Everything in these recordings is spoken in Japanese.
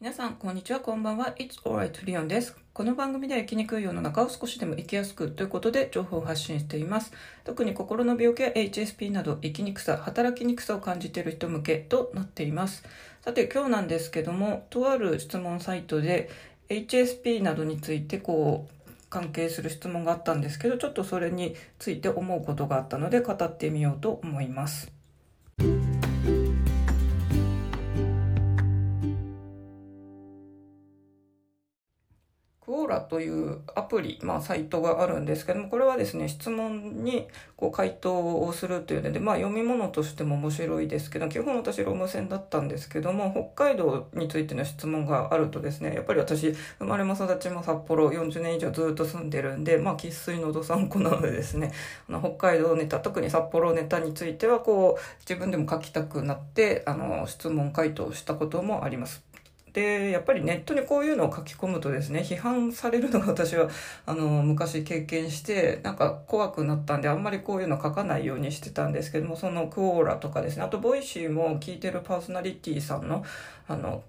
皆さん、こんにちは、こんばんは。It's alright, リオンです。この番組では生きにくい世の中を少しでも生きやすくということで情報を発信しています。特に心の病気や HSP など生きにくさ、働きにくさを感じている人向けとなっています。さて、今日なんですけども、とある質問サイトで HSP などについてこう、関係する質問があったんですけど、ちょっとそれについて思うことがあったので語ってみようと思います。ラというアプリ、まあ、サイトがあるんですけども、これはですね、質問にこう回答をするというので、まあ、読み物としても面白いですけど、基本私、ローム線だったんですけども、北海道についての質問があるとですね、やっぱり私、生まれも育ちも札幌40年以上ずっと住んでるんで、まあ、生粋のどさんこなのでですね、あの北海道ネタ、特に札幌ネタについては、こう、自分でも書きたくなって、あの、質問回答したこともあります。でやっぱりネットにこういうのを書き込むとですね批判されるのが私はあの昔経験してなんか怖くなったんであんまりこういうの書かないようにしてたんですけどもその Quora とかですねあと Voicy も聞いてるパーソナリティさんのあの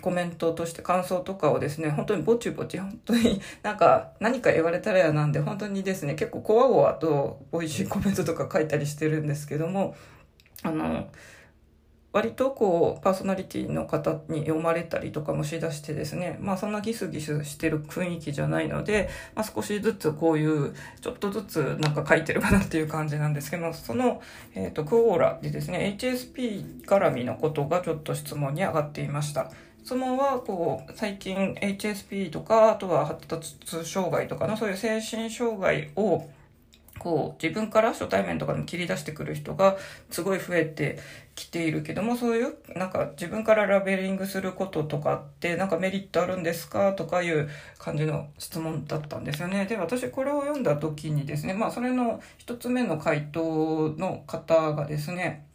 コメントとして感想とかをですね、本当にぼちぼち、本当になんか何か言われたらやなんで、本当にですね、結構こわごわと美味しいコメントとか書いたりしてるんですけども、あの、割とこうパーソナリティの方に読まれたりとかもしだしてですねまあそんなギスギスしてる雰囲気じゃないので、まあ、少しずつこういうちょっとずつなんか書いてるかなっていう感じなんですけどその、えーと、クオーラでですね HSP 絡みのことがちょっと質問に上がっていました。質問はこう最近 HSP とかあとは発達障害とかのそういう精神障害をこう自分から初対面とかでも切り出してくる人がすごい増えてきているけどもそういうなんか自分からラベリングすることとかってなんかメリットあるんですかとかいう感じの質問だったんですよね。で私これを読んだ時にですねまあそれの一つ目の回答の方がですね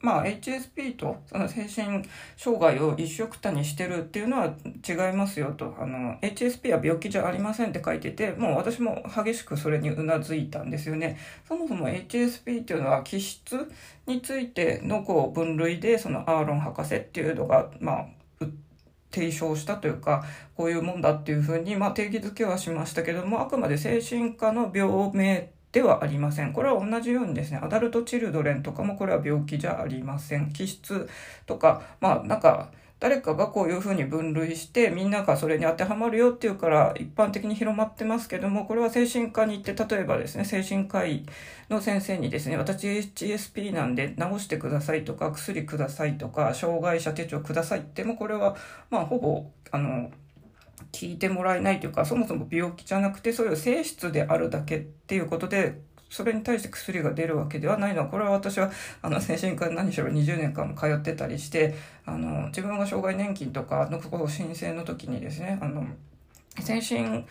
まあ HSP とその精神障害を一緒くたにしてるっていうのは違いますよと。あの、HSP は病気じゃありませんって書いてて、もう私も激しくそれにうなずいたんですよね。そもそも HSP っていうのは気質についてのこう分類で、そのアーロン博士っていうのが、まあ、提唱したというか、こういうもんだっていうふうに、まあ、定義づけはしましたけども、あくまで精神科の病名ではありません。これは同じようにですね、アダルトチルドレンとかもこれは病気じゃありません。気質とか、まあなんか、誰かがこういうふうに分類してみんながそれに当てはまるよっていうから一般的に広まってますけどもこれは精神科に行って例えばですね精神科医の先生にですね私 HSP なんで治してくださいとか薬くださいとか障害者手帳くださいってもこれはまあほぼあの聞いてもらえないというか、そもそも病気じゃなくて、そういう性質であるだけっていうことで、それに対して薬が出るわけではないの。は、これは私は、あの、精神科に何しろ20年間も通ってたりして、あの、自分が障害年金とかの申請の時にですね、あの、精神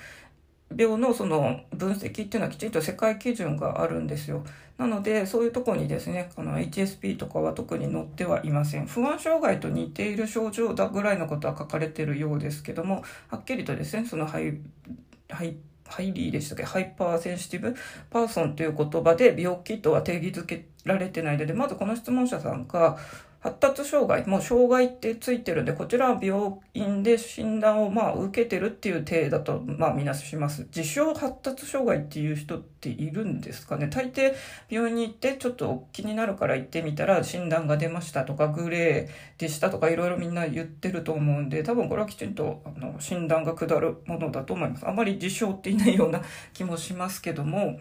病のその分析っていうのはきちんと世界基準があるんですよ。なので、そういうとこにですね、この HSP とかは特に載ってはいません。不安障害と似ている症状だぐらいのことは書かれてるようですけども、はっきりとですね、そのハイ、ハイ、 highly でしたっけ？ hyper sensitive person という言葉で病気とは定義づけられてないので、まずこの質問者さんが、発達障害、もう障害ってついてるんで、こちらは病院で診断をまあ受けてるっていう体だとまあみなします。自称発達障害っていう人っているんですかね大抵病院に行ってちょっと気になるから行ってみたら診断が出ましたとかグレーでしたとかいろいろみんな言ってると思うんで、多分これはきちんとあの診断が下るものだと思います。あまり自称っていないような気もしますけども、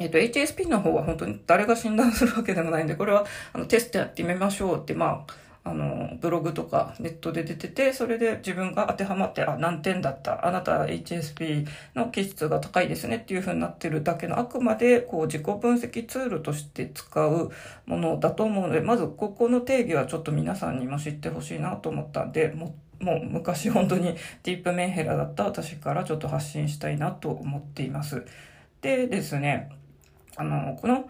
えっと、HSP の方は本当に誰が診断するわけでもないんで、これはあのテストやってみましょうって、まあ、あの、ブログとかネットで出てて、それで自分が当てはまって、あ、何点だった、あなた HSP の気質が高いですねっていう風になってるだけの、あくまでこう自己分析ツールとして使うものだと思うので、まずここの定義はちょっと皆さんにも知ってほしいなと思ったんで、ももう昔本当にディープメンヘラだった私からちょっと発信したいなと思っています。でですね、あの、この、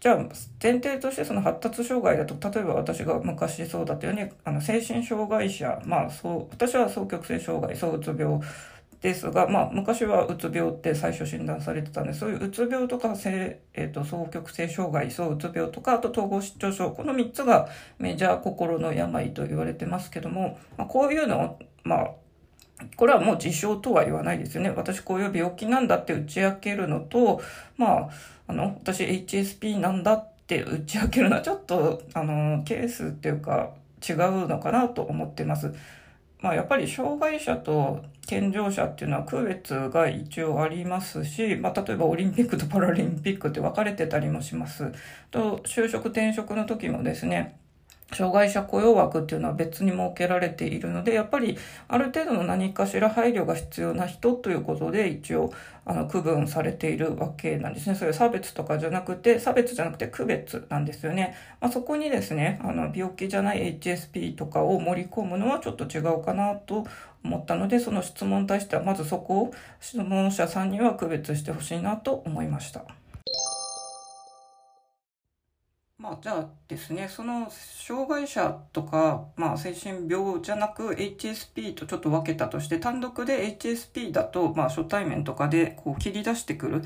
じゃあ、前提としてその発達障害だと、例えば私が昔そうだったように、あの、精神障害者、まあ、そう、私は双極性障害、躁うつ病ですが、まあ、昔はうつ病って最初診断されてたんで、そういううつ病とか、えっ、ー、と、双極性障害、そううつ病とか、あと統合失調症、この3つがメジャー心の病と言われてますけども、まあ、こういうのを、まあ、これはもう自傷とは言わないですよね。私こういう病気なんだって打ち明けるのと、まあ、あの、私 HSP なんだって打ち明けるのはちょっと、あの、ケースっていうか違うのかなと思ってます。まあ、やっぱり障害者と健常者っていうのは区別が一応ありますし、まあ、例えばオリンピックとパラリンピックって分かれてたりもします。と、就職転職の時もですね、障害者雇用枠っていうのは別に設けられているので、やっぱりある程度の何かしら配慮が必要な人ということで一応あの区分されているわけなんですね。それ差別とかじゃなくて、差別じゃなくて区別なんですよね。まあ、そこにですね、あの病気じゃない HSP とかを盛り込むのはちょっと違うかなと思ったので、その質問に対してはまずそこを質問者さんには区別してほしいなと思いました。まあ、じゃあですね、その障害者とか、まあ、精神病じゃなく HSP とちょっと分けたとして、単独で HSP だと、まあ、初対面とかでこう切り出してくる、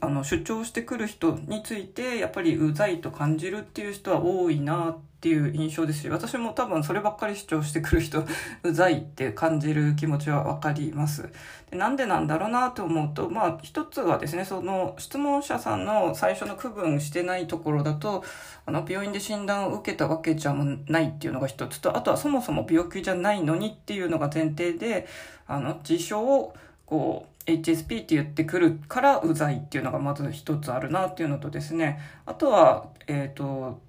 あの、主張してくる人について、やっぱりうざいと感じるっていう人は多いなっていう印象ですし、私も多分そればっかり主張してくる人、うざいって感じる気持ちはわかります。でなんでなんだろうなと思うと、まあ一つはですね、その質問者さんの最初の区分してないところだと、あの病院で診断を受けたわけじゃないっていうのが一つと、あとはそもそも病気じゃないのにっていうのが前提で、あの自称をこう HSP って言ってくるからうざいっていうのがまず一つあるなっていうのとですね、あとは、えっ、ー、と、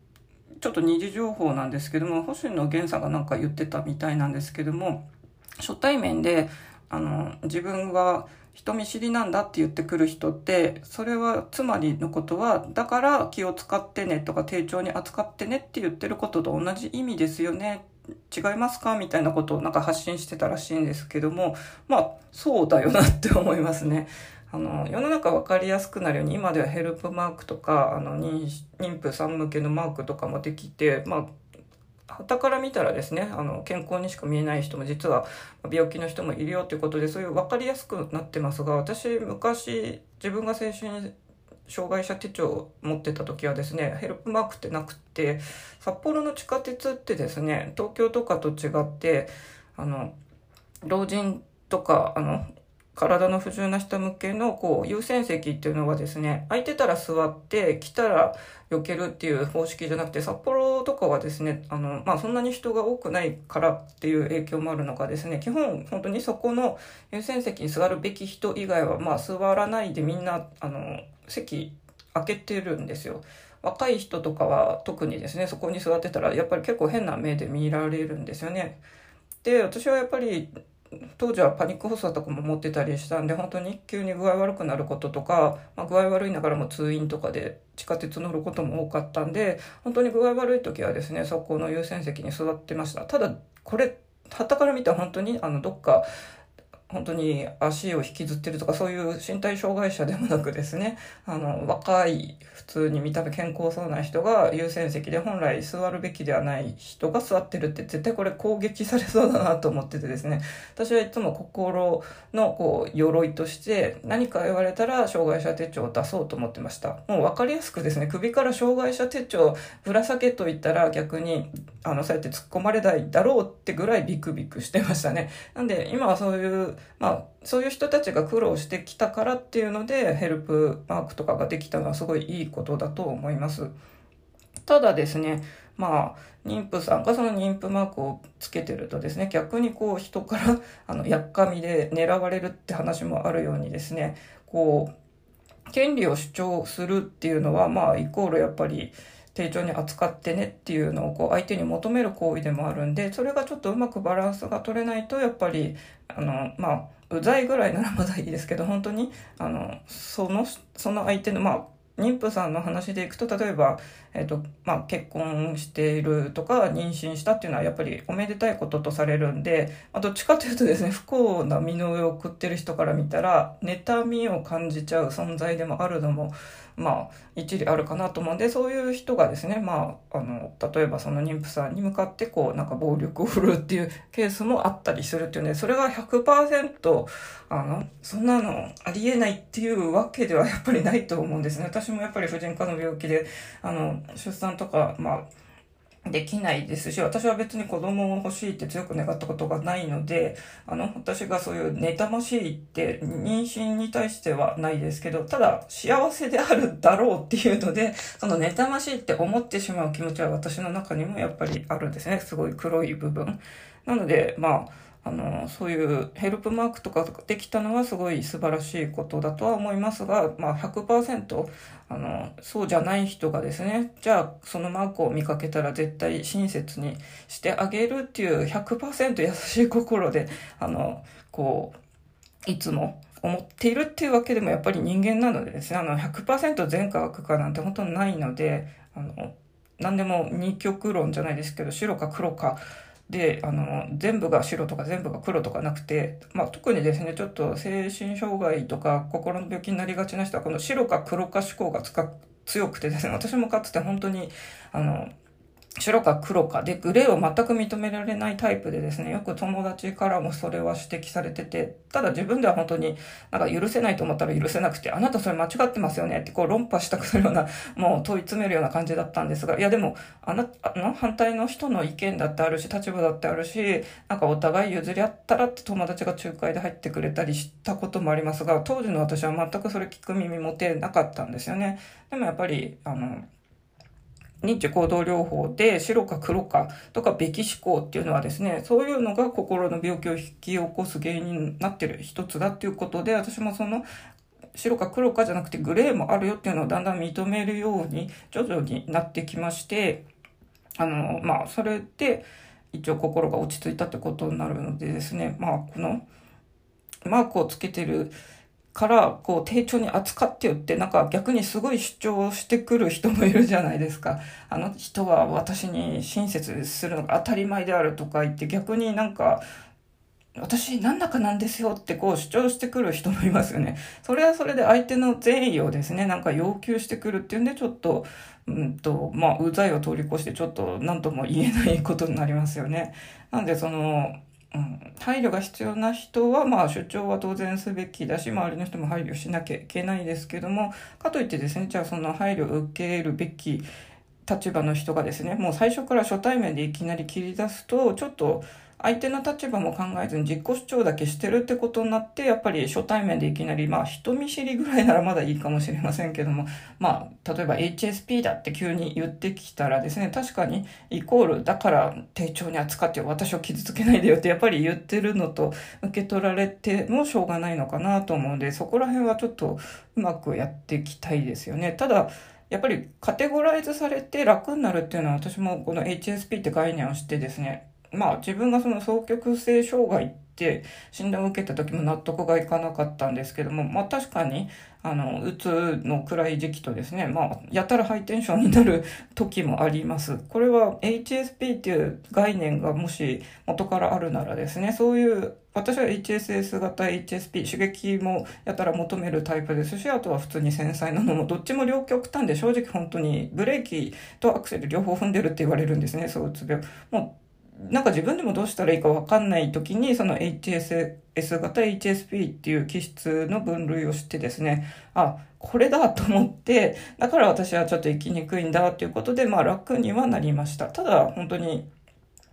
ちょっと二次情報なんですけども、星野源さんがなんか言ってたみたいなんですけども、初対面で、あの、自分が人見知りなんだって言ってくる人って、それはつまりのことは、だから気を使ってねとか丁重に扱ってねって言ってることと同じ意味ですよね。違いますか？みたいなことをなんか発信してたらしいんですけども、まあ、そうだよなって思いますね。あの、世の中分かりやすくなるように、今ではヘルプマークとか、あの、妊婦さん向けのマークとかもできて、まあ、旗から見たらですね、あの、健康にしか見えない人も実は病気の人もいるよということで、そういう分かりやすくなってますが、私、昔、自分が精神障害者手帳を持ってた時はですね、ヘルプマークってなくって、札幌の地下鉄ってですね、東京とかと違って、あの、老人とか、あの、体の不自由な人向けのこう優先席っていうのはですね、空いてたら座って、来たら避けるっていう方式じゃなくて、札幌とかはですね、あの、まあ、そんなに人が多くないからっていう影響もあるのかですね、基本本当にそこの優先席に座るべき人以外は、まあ、座らないでみんな、あの、席開けてるんですよ。若い人とかは特にですね、そこに座ってたら、やっぱり結構変な目で見られるんですよね。で、私はやっぱり、当時はパニック発作とかも持ってたりしたんで本当に急に具合悪くなることとか、まあ、具合悪いながらも通院とかで地下鉄乗ることも多かったんで本当に具合悪い時はですねそこの優先席に座ってましたただこれ旗から見たら本当にあのどっか本当に足を引きずってるとかそういう身体障害者でもなくですね、あの、若い、普通に見た目健康そうな人が優先席で本来座るべきではない人が座ってるって絶対これ攻撃されそうだなと思っててですね、私はいつも心のこう、鎧として何か言われたら障害者手帳を出そうと思ってました。もう分かりやすくですね、首から障害者手帳ぶら下げと言ったら逆に、あの、そうやって突っ込まれないだろうってぐらいビクビクしてましたね。なんで今はそういうまあ、そういう人たちが苦労してきたからっていうので、ヘルプマークとかができたのはすごいいいことだと思います。ただですね、まあ、妊婦さんがその妊婦マークをつけてるとですね、逆にこう人から、あの、やっかみで狙われるって話もあるようにですね、こう、権利を主張するっていうのは、まあ、イコールやっぱり、丁重に扱ってねっていうのをこう相手に求める行為でもあるんで、それがちょっとうまくバランスが取れないと、やっぱり、あの、まあ、うざいぐらいならまだいいですけど、本当に、あの、その、その相手の、まあ、妊婦さんの話でいくと、例えば、えっ、ー、と、まあ、結婚しているとか、妊娠したっていうのはやっぱりおめでたいこととされるんで、まあ、どっちかというとですね、不幸な身の上を送ってる人から見たら、妬みを感じちゃう存在でもあるのもまあ、一理あるかなと思うんで、そういう人がですね、まあ、あの、例えばその妊婦さんに向かって、こう、なんか暴力を振るうっていうケースもあったりするっていうね、それが100%、あの、そんなのありえないっていうわけではやっぱりないと思うんですね。私もやっぱり婦人科の病気で、あの、出産とか、まあ、できないですし、私は別に子供を欲しいって強く願ったことがないので、あの、私がそういう妬ましいって妊娠に対してはないですけど、ただ幸せであるだろうっていうので、その妬ましいって思ってしまう気持ちは私の中にもやっぱりあるんですね。すごい黒い部分。なので、まあ、あの、そういうヘルプマークとかできたのはすごい素晴らしいことだとは思いますが、まあ100%、あの、そうじゃない人がですね、じゃあそのマークを見かけたら絶対親切にしてあげるっていう100%優しい心で、あの、こう、いつも思っているっていうわけでもやっぱり人間なのでですね、あの100%善か悪かなんて本当にないので、あの、何でも二極論じゃないですけど、白か黒か、で、あの、全部が白とか全部が黒とかなくて、まあ、特にですね、ちょっと精神障害とか心の病気になりがちな人は、この白か黒か思考が強くてですね、私もかつて本当に、あの、白か黒かで、グレーを全く認められないタイプでですね、よく友達からもそれは指摘されてて、ただ自分では本当になんか許せないと思ったら許せなくて、あなたそれ間違ってますよねってこう論破したくなるような、もう問い詰めるような感じだったんですが、いやでも、あなたの反対の人の意見だってあるし、立場だってあるし、なんかお互い譲り合ったらって友達が仲介で入ってくれたりしたこともありますが、当時の私は全くそれ聞く耳持てなかったんですよね。でもやっぱり、あの、認知行動療法で白か黒かとかべき思考っていうのはですね、そういうのが心の病気を引き起こす原因になってる一つだっていうことで、私もその白か黒かじゃなくてグレーもあるよっていうのをだんだん認めるように徐々になってきまして、あの、まあ、それで一応心が落ち着いたってことになるのでですね、まあ、このマークをつけてるから、こう、丁重に扱ってよって、なんか逆にすごい主張してくる人もいるじゃないですか。あの人は私に親切するのが当たり前であるとか言って、逆になんか、私なんだかなんですよってこう主張してくる人もいますよね。それはそれで相手の善意をですね、なんか要求してくるっていうんで、ちょっと、うんと、まあ、うざいを通り越してちょっと何とも言えないことになりますよね。なんでその、うん、配慮が必要な人は、まあ、主張は当然すべきだし、周りの人も配慮しなきゃいけないですけども、かといってですね、じゃあその配慮を受けるべき立場の人がですね、もう最初から初対面でいきなり切り出すと、ちょっと、相手の立場も考えずに自己主張だけしてるってことになって、やっぱり初対面でいきなり、まあ人見知りぐらいならまだいいかもしれませんけども、まあ例えば HSP だって急に言ってきたらですね、確かにイコールだから丁重に扱ってよ、私を傷つけないでよってやっぱり言ってるのと受け取られてもしょうがないのかなと思うんで、そこら辺はちょっとうまくやっていきたいですよね。ただ、やっぱりカテゴライズされて楽になるっていうのは私もこの HSP って概念を知ってですね、まあ自分がその双極性障害って診断を受けた時も納得がいかなかったんですけども、まあ確かに、あの、うつの暗い時期とですね、まあ、やたらハイテンションになる時もあります。これは HSP っていう概念がもし元からあるならですね、そういう私は HSS 型 HSP、刺激もやたら求めるタイプですし、あとは普通に繊細なのも、どっちも両極端で正直本当にブレーキとアクセル両方踏んでるって言われるんですね、そううつ病。もなんか自分でもどうしたらいいかわかんない時に、その HSS 型 HSP っていう気質の分類をしてですね、あ、これだと思って、だから私はちょっと生きにくいんだっていうことで、まあ楽にはなりました。ただ、本当に、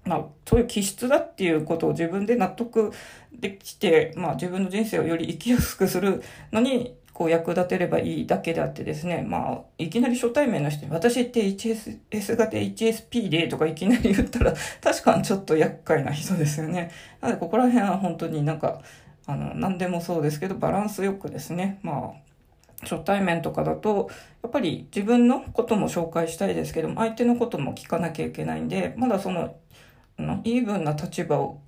まあ、そういう気質だっていうことを自分で納得できて、まあ自分の人生をより生きやすくするのに、こう役立てればいいだけであってですね、まあ、いきなり初対面の人に、私って HS 型 HSP でとかいきなり言ったら、確かにちょっと厄介な人ですよね。なので、ここら辺は本当になんか、あの、何でもそうですけど、バランスよくですね、まあ、初対面とかだと、やっぱり自分のことも紹介したいですけど、相手のことも聞かなきゃいけないんで、まだその、あの、イーブンな立場を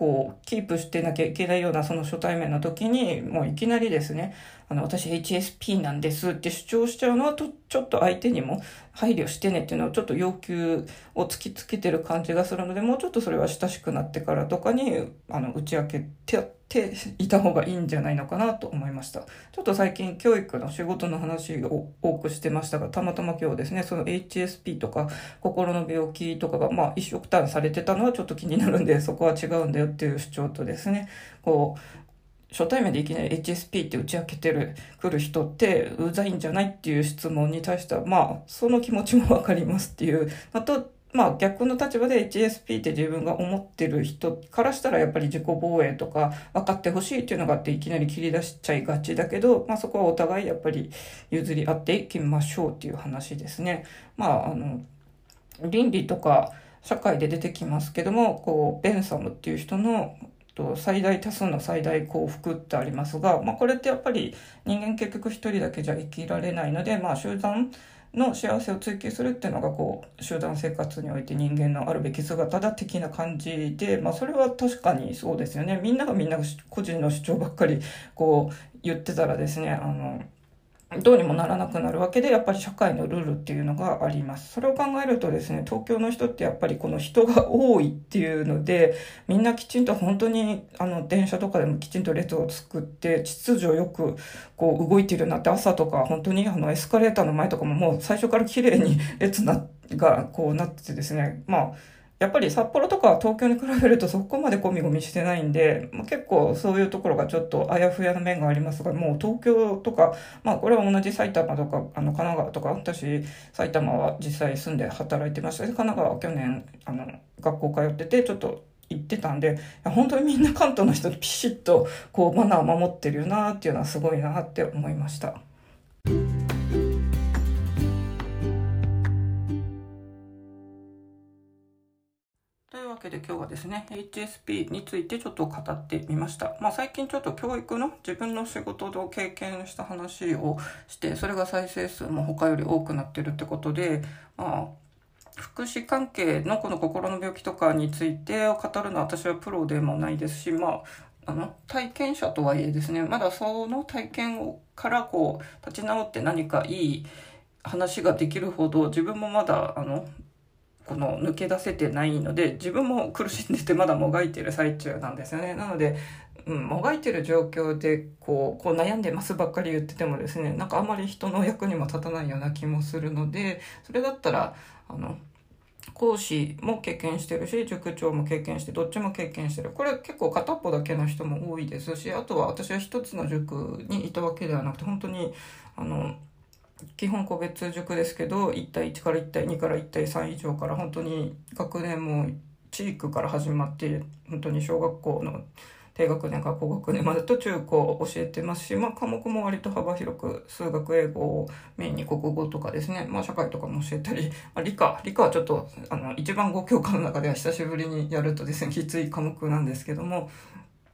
こう、キープしてなきゃいけないようなその初対面の時に、もういきなりですね、あの、私 HSP なんですって主張しちゃうのはと、ちょっと相手にも配慮してねっていうのはちょっと要求を突きつけてる感じがするので、もうちょっとそれは親しくなってからとかに、あの、打ち明けてやっていた方がいいんじゃないのかなと思いました。ちょっと最近教育の仕事の話を多くしてましたが、たまたま今日ですね、その HSP とか心の病気とかが、まあ一緒くたんされてたのはちょっと気になるんで、そこは違うんだよっていう主張とですね、こう、初対面でいきなり HSP って打ち明けてる、来る人ってうざいんじゃないっていう質問に対しては、まあ、その気持ちもわかりますっていう、あと、まあ逆の立場で HSP って自分が思ってる人からしたらやっぱり自己防衛とか分かってほしいっていうのがあっていきなり切り出しちゃいがちだけど、まあそこはお互いやっぱり譲り合っていきましょうっていう話ですね。まああの、倫理とか社会で出てきますけども、こう、ベンサムっていう人のと最大多数の最大幸福ってありますが、まあこれってやっぱり人間結局一人だけじゃ生きられないので、まあ集団の幸せを追求するっていうのがこう集団生活において人間のあるべき姿だ的な感じで、まあ、それは確かにそうですよね。みんながみんな個人の主張ばっかりこう言ってたらですねあのどうにもならなくなるわけで、やっぱり社会のルールっていうのがあります。それを考えるとですね、東京の人ってやっぱりこの人が多いっていうので、みんなきちんと本当に、あの、電車とかでもきちんと列を作って、秩序よく、こう、動いてるようになって、朝とか本当にあの、エスカレーターの前とかももう最初から綺麗に列な、が、こうなっててですね、まあ、やっぱり札幌とか東京に比べるとそこまでゴミゴミしてないんで、まあ、結構そういうところがちょっとあやふやな面がありますが、もう東京とか、まあこれは同じ埼玉とか、あの神奈川とか、私埼玉は実際住んで働いてました神奈川は去年、あの、学校通ってて、ちょっと行ってたんで、本当にみんな関東の人ピシッとこうマナーを守ってるよなっていうのはすごいなって思いました。けで今日はですね、HSP についてちょっと語ってみました。まあ最近ちょっと教育の自分の仕事で経験した話をして、それが再生数も他より多くなってるってことで、まあ福祉関係のこの心の病気とかについて語るのは私はプロでもないですし、まあ、あの体験者とはいえですねまだその体験からこう立ち直って何かいい話ができるほど自分もまだあのこの抜け出せてないので自分も苦しんでてまだもがいてる最中なんですよね。なので、うん、もがいてる状況でこうこう悩んでますばっかり言っててもですねなんかあまり人の役にも立たないような気もするのでそれだったらあの講師も経験してるし塾長も経験してどっちも経験してる。これ結構片っぽだけの人も多いですしあとは私は一つの塾にいたわけではなくて本当にあの基本個別塾ですけど1対1から1対2から1対3以上から本当に学年も地域から始まって本当に小学校の低学年から高学年までと中高を教えてますし、まあ、科目も割と幅広く数学英語をメインに国語とかですね、まあ、社会とかも教えたり、まあ、理科理科はちょっとあの一番5教科の中では久しぶりにやるとですねきつい科目なんですけども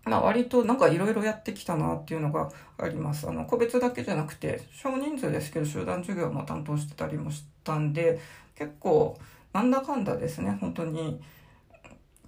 まあ、割となんかいろいろやってきたなっていうのがあります。あの、個別だけじゃなくて、少人数ですけど集団授業も担当してたりもしたんで、結構、なんだかんだですね、本当に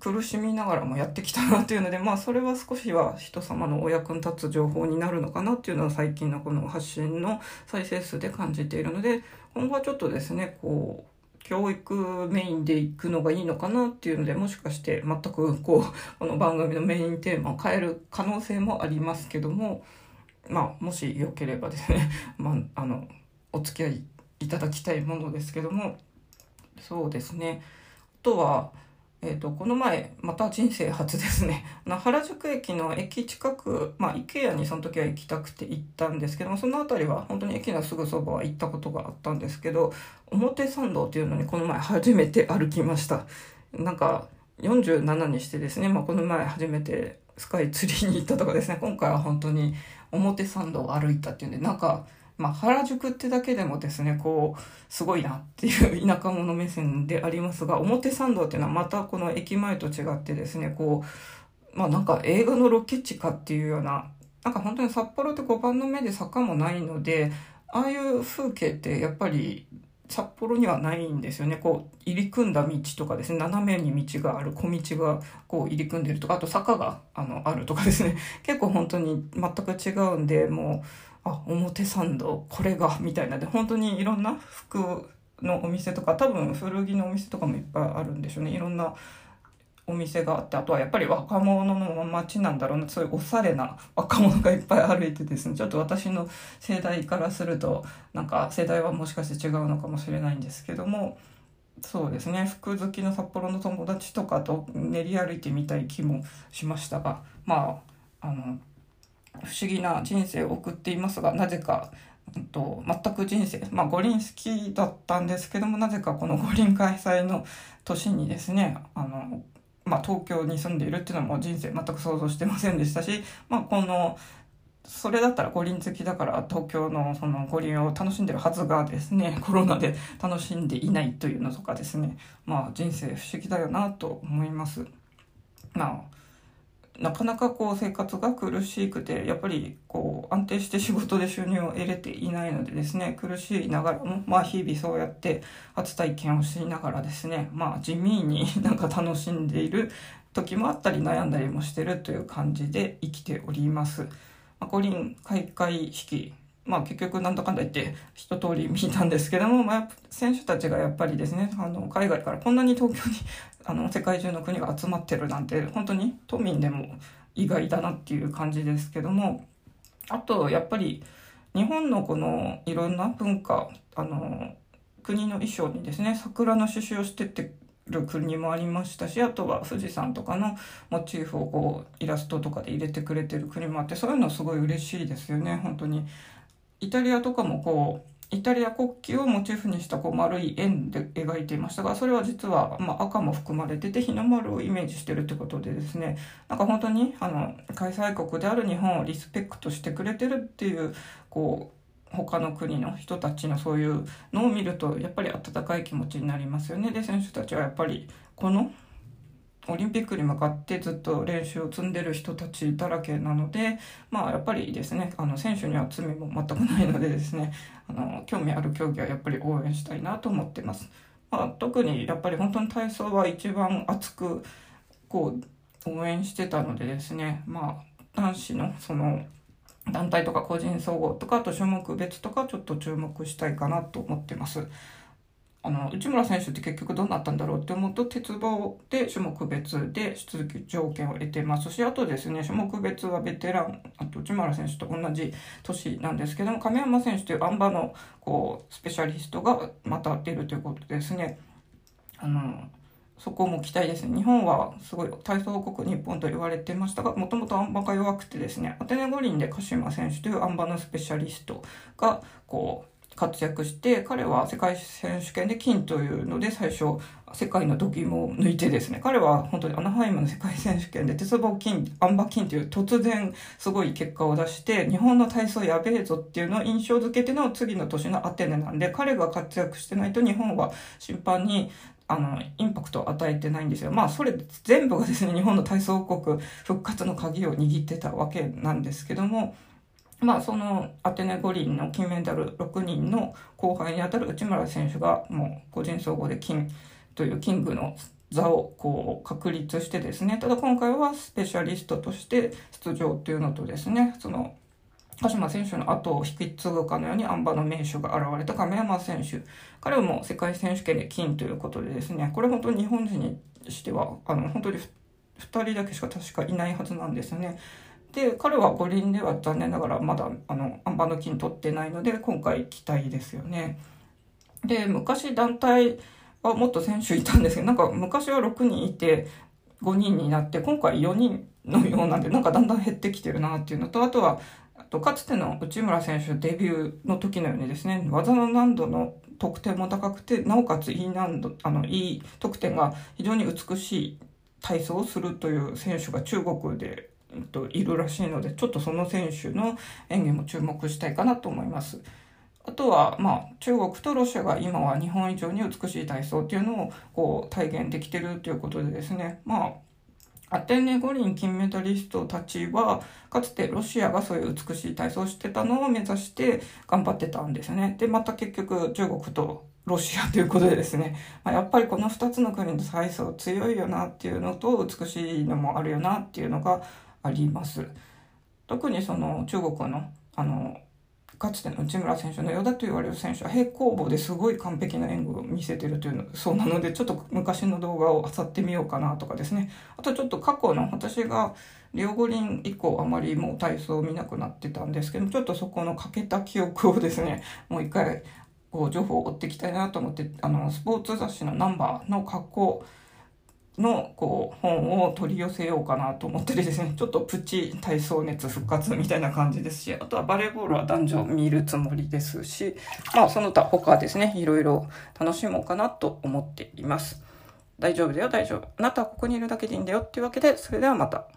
苦しみながらもやってきたなっていうので、まあそれは少しは人様のお役に立つ情報になるのかなっていうのは最近のこの発信の再生数で感じているので、今後はちょっとですね、こう、教育メインで行くのがいいのかなっていうので、もしかして全くこう、この番組のメインテーマを変える可能性もありますけども、まあ、もしよければですね、まあ、あの、お付き合いいただきたいものですけども、そうですね。あとは、えっ、ー、と、この前、また人生初ですね。原宿駅の駅近く、まあ、IKEA にその時は行きたくて行ったんですけども、その辺りは本当に駅のすぐそばは行ったことがあったんですけど、表参道っていうのにこの前初めて歩きました。なんか、47にしてですね、まあ、この前初めてスカイツリーに行ったとかですね、今回は本当に表参道を歩いたっていうんで、なんか、まあ、原宿ってだけでもですね、こう、すごいなっていう田舎者目線でありますが、表参道っていうのはまたこの駅前と違ってですね、こう、まあなんか映画のロケ地かっていうような、なんか本当に札幌って5番の目で坂もないので、ああいう風景ってやっぱり札幌にはないんですよね。こう、入り組んだ道とかですね、斜めに道がある、小道がこう入り組んでるとか、あと坂があのあるとかですね、結構本当に全く違うんで、もう、あ表参道これがみたいな。で本当にいろんな服のお店とか多分古着のお店とかもいっぱいあるんでしょうね。いろんなお店があってあとはやっぱり若者の街なんだろうな。そういうおしゃれな若者がいっぱい歩いてですね。ちょっと私の世代からするとなんか世代はもしかして違うのかもしれないんですけども。そうですね。服好きの札幌の友達とかと練り歩いてみたい気もしましたが。まああの不思議な人生を送っていますがなぜかと全く人生まあ五輪好きだったんですけどもなぜかこの五輪開催の年にですねあの、まあ、東京に住んでいるっていうのも人生全く想像してませんでしたし、まあ、このそれだったら五輪好きだから東京のその五輪を楽しんでるはずがですね コロナで楽しんでいないというのとかですねまあ人生不思議だよなと思います。まあなかなかこう生活が苦しくてやっぱりこう安定して仕事で収入を得れていないのでですね苦しいながらもまあ日々そうやって初体験をしながらですねまあ地味に なんか楽しんでいる時もあったり悩んだりもしてるという感じで生きております。まあ、五輪開会式まあ結局なんだかんだ言って一通り見たんですけども、まあ、選手たちがやっぱりですね、あの、海外からこんなに東京に、あの、世界中の国が集まってるなんて、本当に都民でも意外だなっていう感じですけども、あと、やっぱり、日本のこのいろんな文化、あの、国の衣装にですね、桜の刺繍をしてってる国もありましたしあとは富士山とかのモチーフをこうイラストとかで入れてくれてる国もあってそういうのすごい嬉しいですよね本当に。イタリアとかもこうイタリア国旗をモチーフにしたこう丸い円で描いていましたがそれは実はまあ赤も含まれてて日の丸をイメージしてるってことでですねなんか本当にあの開催国である日本をリスペクトしてくれてるっていうこう他の国の人たちのそういうのを見るとやっぱり温かい気持ちになりますよね。で選手たちはやっぱりこのオリンピックに向かってずっと練習を積んでる人たちだらけなので、まあやっぱりですね、あの選手には罪も全くないのでですね、あの興味ある競技はやっぱり応援したいなと思ってます。まあ、特にやっぱり本当に体操は一番熱くこう応援してたのでですね、まあ男子のその団体とか個人総合とかあと種目別とかちょっと注目したいかなと思ってます。あの内村選手って結局どうなったんだろうって思うと鉄棒で種目別で出場条件を得てますしあとですね種目別はベテランあと内村選手と同じ年なんですけども亀山選手というあん馬のこうスペシャリストがまた出るということですね。あのそこも期待ですね。日本はすごい体操王国日本と言われてましたが、もともとあん馬が弱くてですね、アテネ五輪で鹿島選手というあん馬のスペシャリストが、こう、活躍して、彼は世界選手権で金というので最初、世界の度肝を抜いてですね、彼は本当にアナハイムの世界選手権で鉄棒金、あん馬金という突然すごい結果を出して、日本の体操やべえぞっていうのを印象づけての次の年のアテネなんで、彼が活躍してないと日本は審判にあの、インパクトを与えてないんですよ。まあ、それ全部がですね、日本の体操王国復活の鍵を握ってたわけなんですけども、まあ、そのアテネ五輪の金メダル6人の後輩にあたる内村選手が、もう個人総合で金というキングの座をこう確立してですね、ただ今回はスペシャリストとして出場っていうのとですね、その鹿島選手の後を引き継ぐかのように、アンバの名手が現れた亀山選手。彼はもう世界選手権で金ということでですね、これ本当に日本人にしては、あの、本当に2人だけしか確かいないはずなんですね。で、彼は五輪では残念ながらまだ、あの、アンバの金取ってないので、今回期待ですよね。で、昔団体はもっと選手いたんですけど、なんか昔は6人いて、5人になって、今回4人のようなんで、なんかだんだん減ってきてるなっていうのと、あとは、とかつての内村選手デビューの時のようにですね技の難度の得点も高くてなおかついい難度あのいい得点が非常に美しい体操をするという選手が中国で、と、いるらしいのでちょっとその選手の演技も注目したいかなと思います。あとは、まあ、中国とロシアが今は日本以上に美しい体操っていうのをこう体現できてるということでですね、まあ、アテネ五輪金メダリストたちは、かつてロシアがそういう美しい体操をしてたのを目指して頑張ってたんですね。で、また結局中国とロシアということでですね、まあ、やっぱりこの2つの国の体操強いよなっていうのと美しいのもあるよなっていうのがあります。特にその中国のあのかつての内村選手の与田と言われる選手は平行棒ですごい完璧な演技を見せてるというのそうなのでちょっと昔の動画を漁ってみようかなとかですねあとちょっと過去の私がリオ五輪以降あまりもう体操を見なくなってたんですけどちょっとそこの欠けた記憶をですね もう一回こう情報を追っていきたいなと思ってあのスポーツ雑誌のナンバーの格好のこう本を取り寄せようかなと思ってですねちょっとプチ体操熱復活みたいな感じですしあとはバレーボールは男女見るつもりですしまあその他他ですねいろいろ楽しもうかなと思っています。大丈夫だよ大丈夫。あなたはここにいるだけでいいんだよっていうわけでそれではまた。